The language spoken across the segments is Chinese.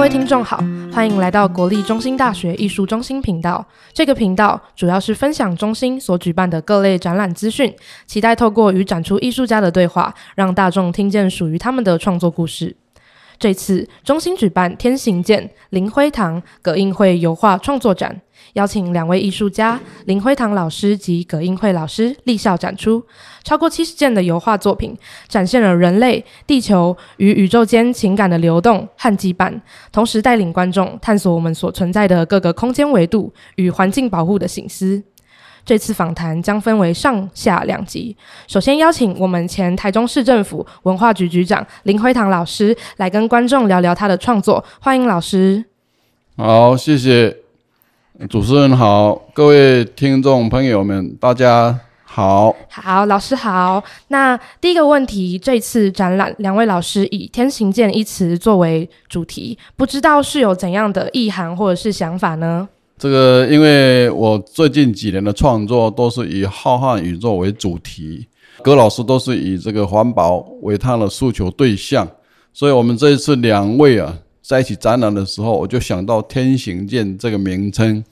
各位听众好，欢迎来到国立中心大学艺术中心频道。这个频道主要是分享中心所举办的各类展览资讯，期待透过与展出艺术家的对话，让大众听见属于他们的创作故事。这次中心举办天行健林辉堂葛映会油画创作展，邀请两位艺术家林辉堂老师及葛英惠老师立校展出，超过七十件的油画作品，展现了人类、地球与宇宙间情感的流动和羁绊，同时带领观众探索我们所存在的各个空间维度与环境保护的省思。这次访谈将分为上下两集。首先邀请我们前台中市政府文化局局长林辉堂老师来跟观众聊聊他的创作。欢迎老师。好，谢谢主持人好，各位听众朋友们，大家好。好，老师好。那第一个问题，这次展览两位老师以“天行健”一词作为主题，不知道是有怎样的意涵或者是想法呢？这个，因为我最近几年的创作都是以浩瀚宇宙为主题，葛老师都是以这个环保为他的诉求对象，所以我们这一次两位啊在一起展览的时候，我就想到“天行健”这个名称，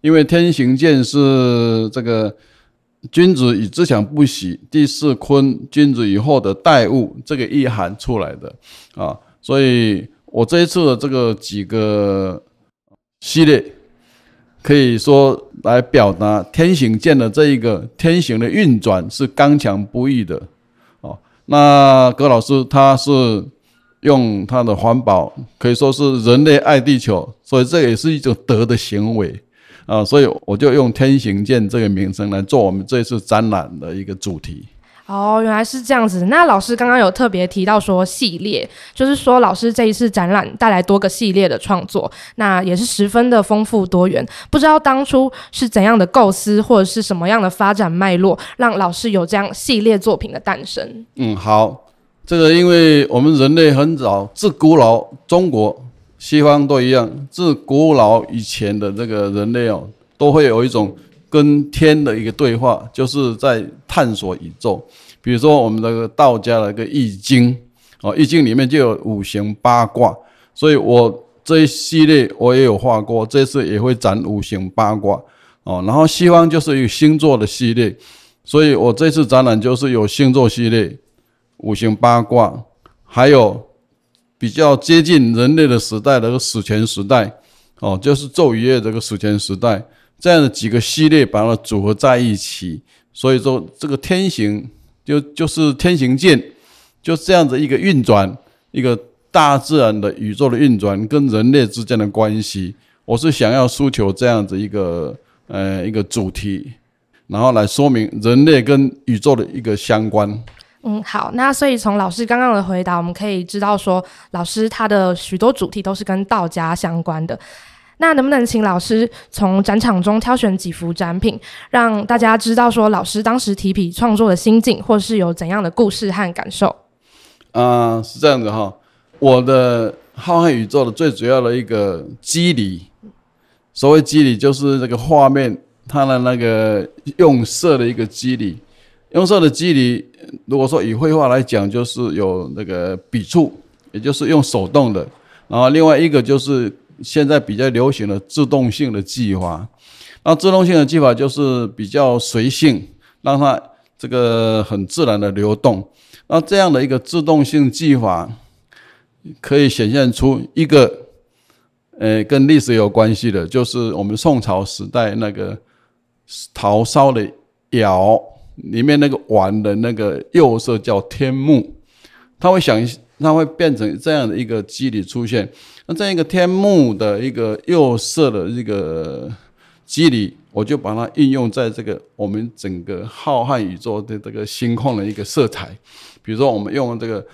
因为“天行健”是这个君子以自强不息，地势坤，君子以厚德载物这个意涵出来的啊，所以我这一次的这个几个系列。可以说来表达天行健的这一个天行的运转是刚强不易的啊。那葛老师他是用它的环保，可以说是人类爱地球，所以这也是一种德的行为啊。所以我就用天行健这个名称来做我们这次展览的一个主题。哦，原来是这样子。那老师刚刚有特别提到说系列，就是说老师这一次展览带来多个系列的创作，那也是十分的丰富多元。不知道当初是怎样的构思，或者是什么样的发展脉络，让老师有这样系列作品的诞生？嗯，好，这个因为我们人类很早，自古老，中国、西方都一样，自古老以前的这个人类哦，都会有一种。跟天的一个对话，就是在探索宇宙。比如说，我们的道家的一个易经，哦，易经里面就有五行八卦，所以我这一系列我也有画过，这次也会展五行八卦，哦，然后西方就是一个星座的系列，所以我这次展览就是有星座系列、五行八卦，还有比较接近人类的时代的个史前时代，哦，就是昼与夜这个史前时代。这样的几个系列把它组合在一起，所以说这个天行就就是天行健，就这样子一个运转，一个大自然的宇宙的运转跟人类之间的关系，我是想要诉求这样子一个呃一个主题，然后来说明人类跟宇宙的一个相关。嗯，好，那所以从老师刚刚的回答，我们可以知道说，老师他的许多主题都是跟道家相关的。那能不能请老师从展场中挑选几幅展品，让大家知道说老师当时提笔创作的心境，或是有怎样的故事和感受？啊、是这样子哈。我的浩瀚宇宙的最主要的一个机理，所谓机理就是这个画面它的那个用色的一个机理。用色的机理，如果说以绘画来讲，就是有那个笔触，也就是用手动的，然后另外一个就是。现在比较流行的自动性的技法，那自动性的技法就是比较随性，让它这个很自然的流动。那这样的一个自动性技法，可以显现出一个，呃，跟历史有关系的，就是我们宋朝时代那个陶烧的窑里面那个碗的那个釉色叫天目，它会想，它会变成这样的一个肌理出现。那这样一个天目的一个釉色的一个肌理，我就把它应用在这个我们整个浩瀚宇宙的这个星空的一个色彩。比如说，我们用这个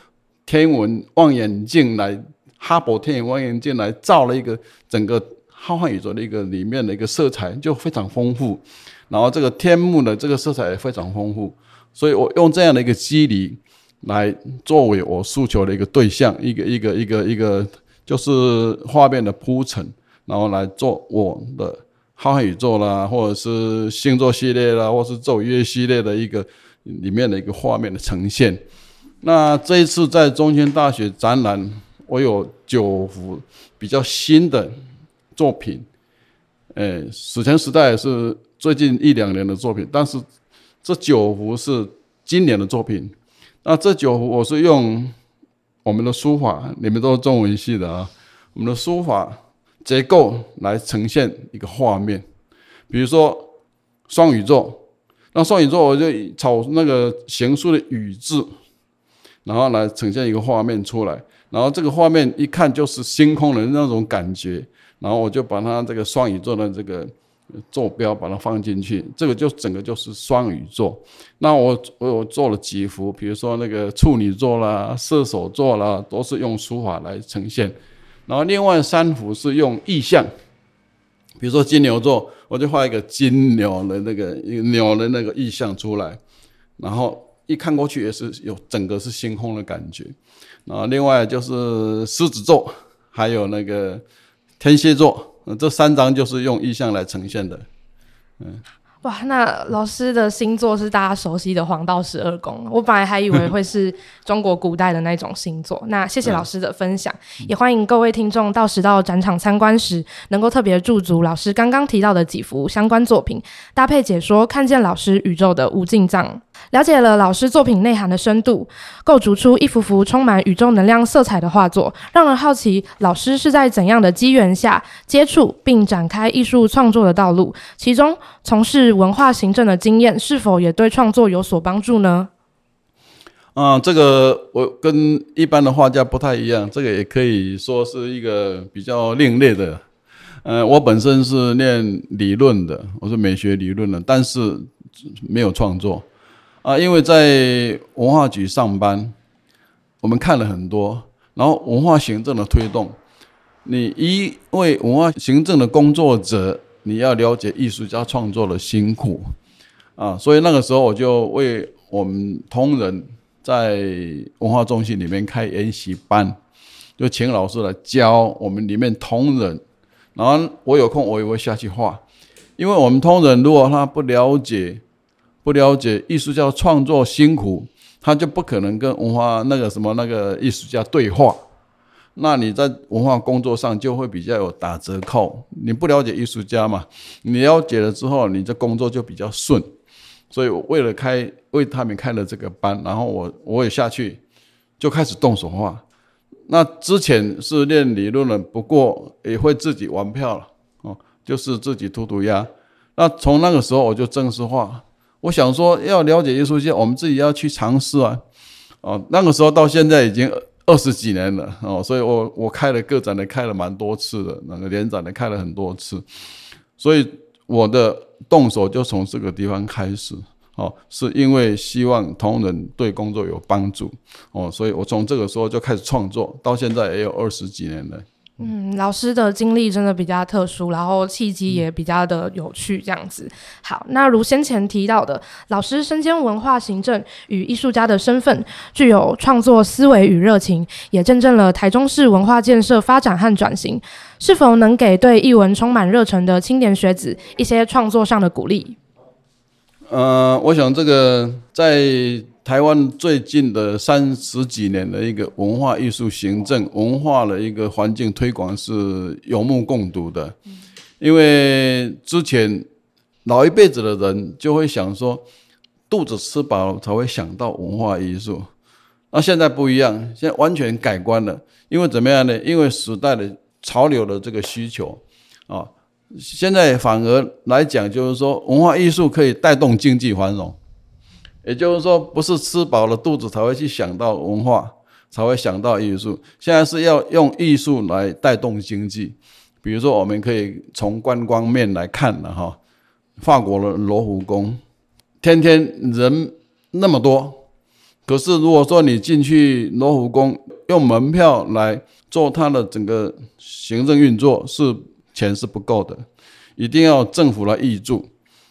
天文望远镜来，哈勃天文望远镜来照了一个整个浩瀚宇宙的一个里面的一个色彩，就非常丰富。然后这个天幕的这个色彩也非常丰富，所以我用这样的一个肌理来作为我诉求的一个对象，一个一个一个一个。就是画面的铺陈，然后来做我的浩瀚宇宙啦，或者是星座系列啦，或是昼夜系列的一个里面的一个画面的呈现。那这一次在中兴大学展览，我有九幅比较新的作品，呃，史前时代是最近一两年的作品，但是这九幅是今年的作品。那这九幅我是用我们的书法，你们都是中文系的啊，我们的书法结构来呈现一个画面，比如说双鱼座，那双鱼座我就草那个行书的羽字。然后来呈现一个画面出来，然后这个画面一看就是星空的那种感觉，然后我就把它这个双鱼座的这个坐标把它放进去，这个就整个就是双鱼座。那我我有做了几幅，比如说那个处女座啦、射手座啦，都是用书法来呈现。然后另外三幅是用意象，比如说金牛座，我就画一个金牛的那个牛的那个意象出来，然后。一看过去也是有整个是星空的感觉，然后，另外就是狮子座，还有那个天蝎座，这三张就是用意象来呈现的，嗯。哇，那老师的星座是大家熟悉的黄道十二宫，我本来还以为会是中国古代的那种星座。那谢谢老师的分享，嗯、也欢迎各位听众到时到展场参观时，能够特别驻足老师刚刚提到的几幅相关作品，搭配解说，看见老师宇宙的无尽藏，了解了老师作品内涵的深度，构筑出一幅幅充满宇宙能量色彩的画作，让人好奇老师是在怎样的机缘下接触并展开艺术创作的道路，其中从事。文化行政的经验是否也对创作有所帮助呢？啊，这个我跟一般的画家不太一样，这个也可以说是一个比较另类的。呃，我本身是念理论的，我是美学理论的，但是没有创作啊，因为在文化局上班，我们看了很多，然后文化行政的推动，你一位文化行政的工作者。你要了解艺术家创作的辛苦啊，所以那个时候我就为我们同仁在文化中心里面开研习班，就请老师来教我们里面同仁。然后我有空我也会下去画，因为我们同仁如果他不了解不了解艺术家创作辛苦，他就不可能跟文化那个什么那个艺术家对话。那你在文化工作上就会比较有打折扣。你不了解艺术家嘛？你了解了之后，你这工作就比较顺。所以为了开为他们开了这个班，然后我我也下去就开始动手画。那之前是练理论的，不过也会自己玩票了哦，就是自己涂涂鸦。那从那个时候我就正式画。我想说要了解艺术家，我们自己要去尝试啊。哦，那个时候到现在已经。二十几年了哦，所以我我开了个展，的开了蛮多次的，那个联展的开了很多次，所以我的动手就从这个地方开始哦，是因为希望同仁对工作有帮助哦，所以我从这个时候就开始创作，到现在也有二十几年了。嗯，老师的经历真的比较特殊，然后契机也比较的有趣，这样子。好，那如先前提到的，老师身兼文化行政与艺术家的身份，具有创作思维与热情，也见证了台中市文化建设发展和转型。是否能给对艺文充满热忱的青年学子一些创作上的鼓励？呃，我想这个在。台湾最近的三十几年的一个文化艺术行政文化的一个环境推广是有目共睹的，因为之前老一辈子的人就会想说，肚子吃饱了才会想到文化艺术，那现在不一样，现在完全改观了，因为怎么样呢？因为时代的潮流的这个需求啊，现在反而来讲就是说，文化艺术可以带动经济繁荣。也就是说，不是吃饱了肚子才会去想到文化，才会想到艺术。现在是要用艺术来带动经济。比如说，我们可以从观光面来看了哈，法国的罗浮宫，天天人那么多，可是如果说你进去罗浮宫用门票来做它的整个行政运作，是钱是不够的，一定要政府来挹注。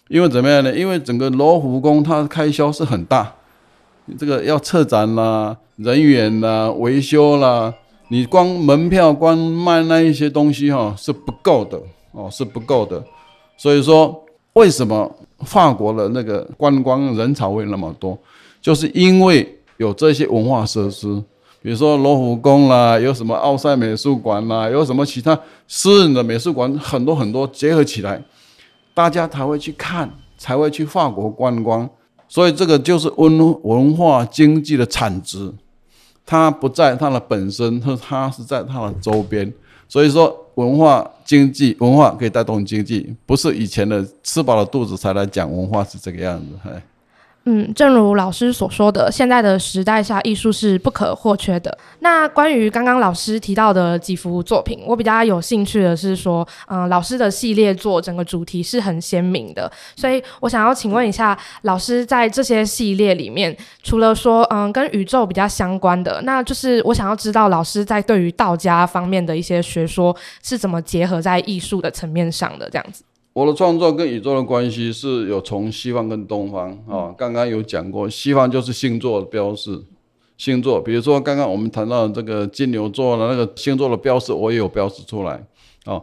因为怎么样呢？因为整个罗浮宫它开销是很大，你这个要策展啦、人员啦、维修啦，你光门票、光卖那一些东西哈是不够的哦，是不够的。所以说，为什么法国的那个观光人潮会那么多？就是因为有这些文化设施，比如说罗浮宫啦，有什么奥赛美术馆啦，有什么其他私人的美术馆，很多很多结合起来，大家才会去看，才会去法国观光。所以这个就是文文化经济的产值，它不在它的本身，它它是在它的周边。所以说，文化经济，文化可以带动经济，不是以前的吃饱了肚子才来讲文化是这个样子。嗯，正如老师所说的，现在的时代下，艺术是不可或缺的。那关于刚刚老师提到的几幅作品，我比较有兴趣的是说，嗯、老师的系列作整个主题是很鲜明的，所以我想要请问一下，老师在这些系列里面，除了说，嗯、跟宇宙比较相关的，那就是我想要知道老师在对于道家方面的一些学说是怎么结合在艺术的层面上的，这样子。我的创作跟宇宙的关系是有从西方跟东方啊，刚刚有讲过，西方就是星座的标示，星座，比如说刚刚我们谈到这个金牛座的那个星座的标示，我也有标示出来啊。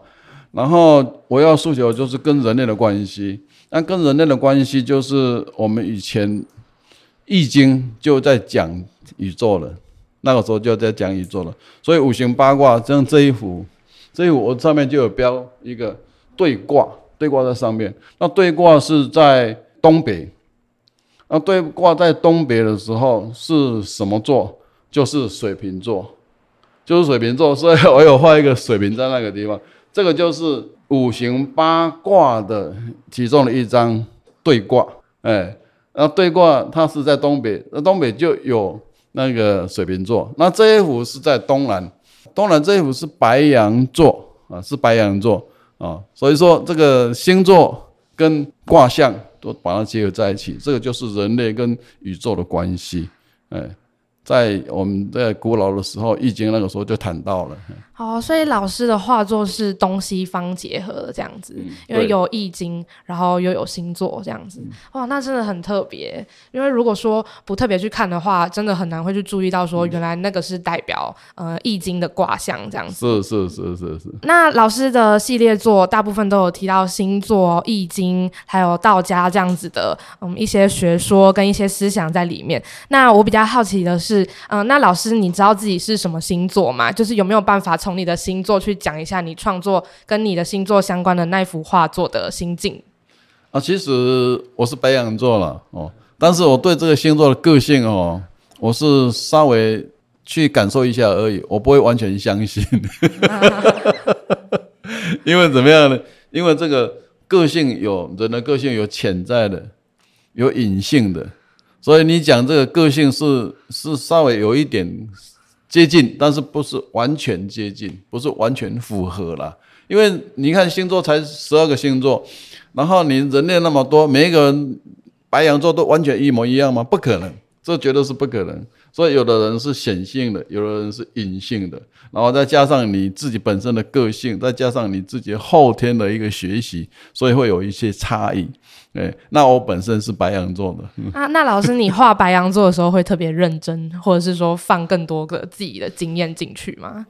然后我要诉求就是跟人类的关系，那跟人类的关系就是我们以前易经就在讲宇宙了，那个时候就在讲宇宙了，所以五行八卦像这一幅，这一幅我上面就有标一个对卦。对卦在上面，那对卦是在东北，那对卦在东北的时候是什么座？就是水瓶座，就是水瓶座。所以我有画一个水瓶在那个地方，这个就是五行八卦的其中的一张对卦。哎，那对卦它是在东北，那东北就有那个水瓶座。那这一幅是在东南，东南这一幅是白羊座啊，是白羊座。啊，所以说这个星座跟卦象都把它结合在一起，这个就是人类跟宇宙的关系，哎。在我们在古老的时候，《易经》那个时候就谈到了。好，所以老师的画作是东西方结合的这样子，嗯、因为有《易经》，然后又有星座这样子。嗯、哇，那真的很特别。因为如果说不特别去看的话，真的很难会去注意到说，原来那个是代表、嗯、呃《易经》的卦象这样子。是是是是是。那老师的系列作大部分都有提到星座、易经，还有道家这样子的嗯一些学说跟一些思想在里面。那我比较好奇的是。是，嗯，那老师，你知道自己是什么星座吗？就是有没有办法从你的星座去讲一下你创作跟你的星座相关的那幅画作的心境？啊，其实我是白羊座了哦，但是我对这个星座的个性哦，我是稍微去感受一下而已，我不会完全相信，因为怎么样呢？因为这个个性有人的个性有潜在的，有隐性的。所以你讲这个个性是是稍微有一点接近，但是不是完全接近，不是完全符合了。因为你看星座才十二个星座，然后你人类那么多，每一个人白羊座都完全一模一样吗？不可能，这绝对是不可能。所以有的人是显性的，有的人是隐性的，然后再加上你自己本身的个性，再加上你自己后天的一个学习，所以会有一些差异。哎，那我本身是白羊座的。啊，那老师，你画白羊座的时候会特别认真，或者是说放更多个自己的经验进去吗？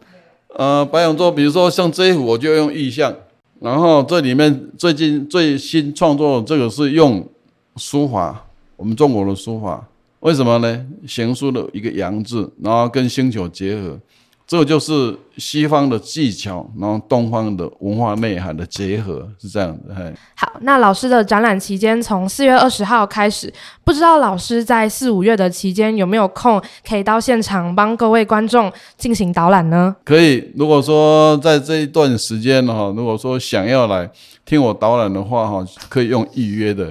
呃，白羊座，比如说像这一幅，我就用意象，然后这里面最近最新创作的这个是用书法，我们中国的书法。为什么呢？行书的一个阳字，然后跟星球结合，这就是西方的技巧，然后东方的文化内涵的结合，是这样的。嘿，好，那老师的展览期间从四月二十号开始，不知道老师在四五月的期间有没有空，可以到现场帮各位观众进行导览呢？可以，如果说在这一段时间哈，如果说想要来听我导览的话哈，可以用预约的。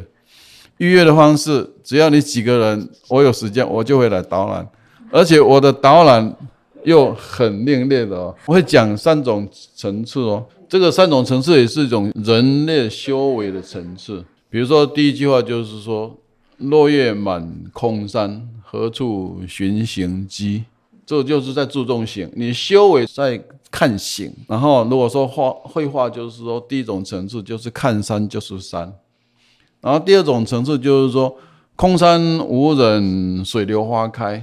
预约的方式，只要你几个人，我有时间，我就会来导览。而且我的导览又很另类的哦，我会讲三种层次哦。这个三种层次也是一种人类修为的层次。比如说第一句话就是说：“落叶满空山，何处寻行迹？”这就是在注重形，你修为在看形。然后如果说画绘画，就是说第一种层次就是看山就是山。然后第二种层次就是说，空山无人，水流花开，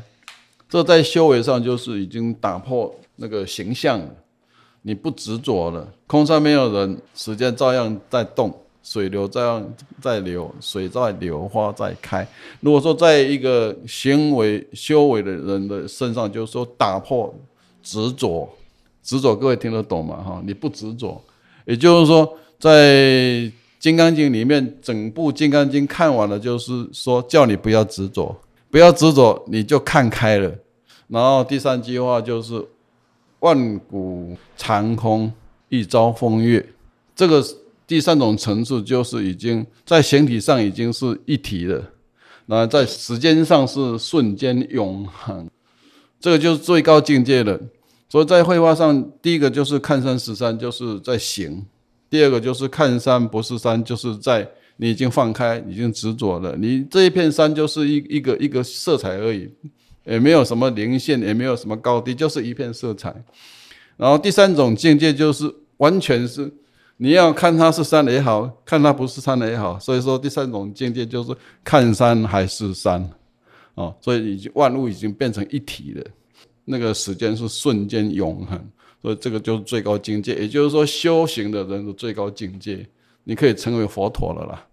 这在修为上就是已经打破那个形象了，你不执着了。空山没有人，时间照样在动，水流照样在流，水在流，花在开。如果说在一个行为修为的人的身上，就是说打破执着，执着各位听得懂吗？哈，你不执着，也就是说，在《金刚经》里面，整部《金刚经》看完了，就是说叫你不要执着，不要执着，你就看开了。然后第三句话就是“万古长空，一朝风月”，这个。第三种层次就是已经在形体上已经是一体了，那在时间上是瞬间永恒，这个就是最高境界了。所以在绘画上，第一个就是看山识山，就是在行；第二个就是看山不是山，就是在你已经放开，已经执着了。你这一片山就是一一个一个色彩而已，也没有什么零线，也没有什么高低，就是一片色彩。然后第三种境界就是完全是。你要看它是山也好，看它不是山也好，所以说第三种境界就是看山还是山，哦，所以已经万物已经变成一体了，那个时间是瞬间永恒，所以这个就是最高境界，也就是说修行的人的最高境界，你可以成为佛陀了啦。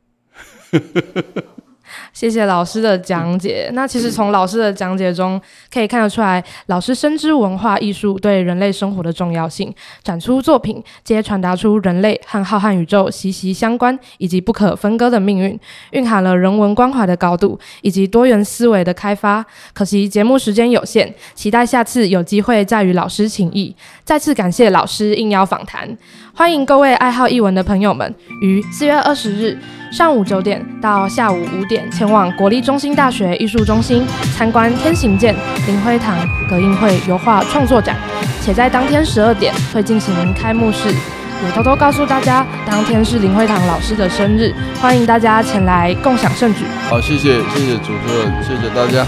谢谢老师的讲解。那其实从老师的讲解中可以看得出来，老师深知文化艺术对人类生活的重要性，展出作品皆传达出人类和浩瀚宇宙息息相关以及不可分割的命运，蕴含了人文关怀的高度以及多元思维的开发。可惜节目时间有限，期待下次有机会再与老师请益。再次感谢老师应邀访谈，欢迎各位爱好艺文的朋友们于四月二十日上午九点到下午五点前往国立中心大学艺术中心参观天行健林辉堂葛印会油画创作展，且在当天十二点会进行开幕式。也偷偷告诉大家，当天是林辉堂老师的生日，欢迎大家前来共享盛举。好，谢谢谢谢主持人，谢谢大家。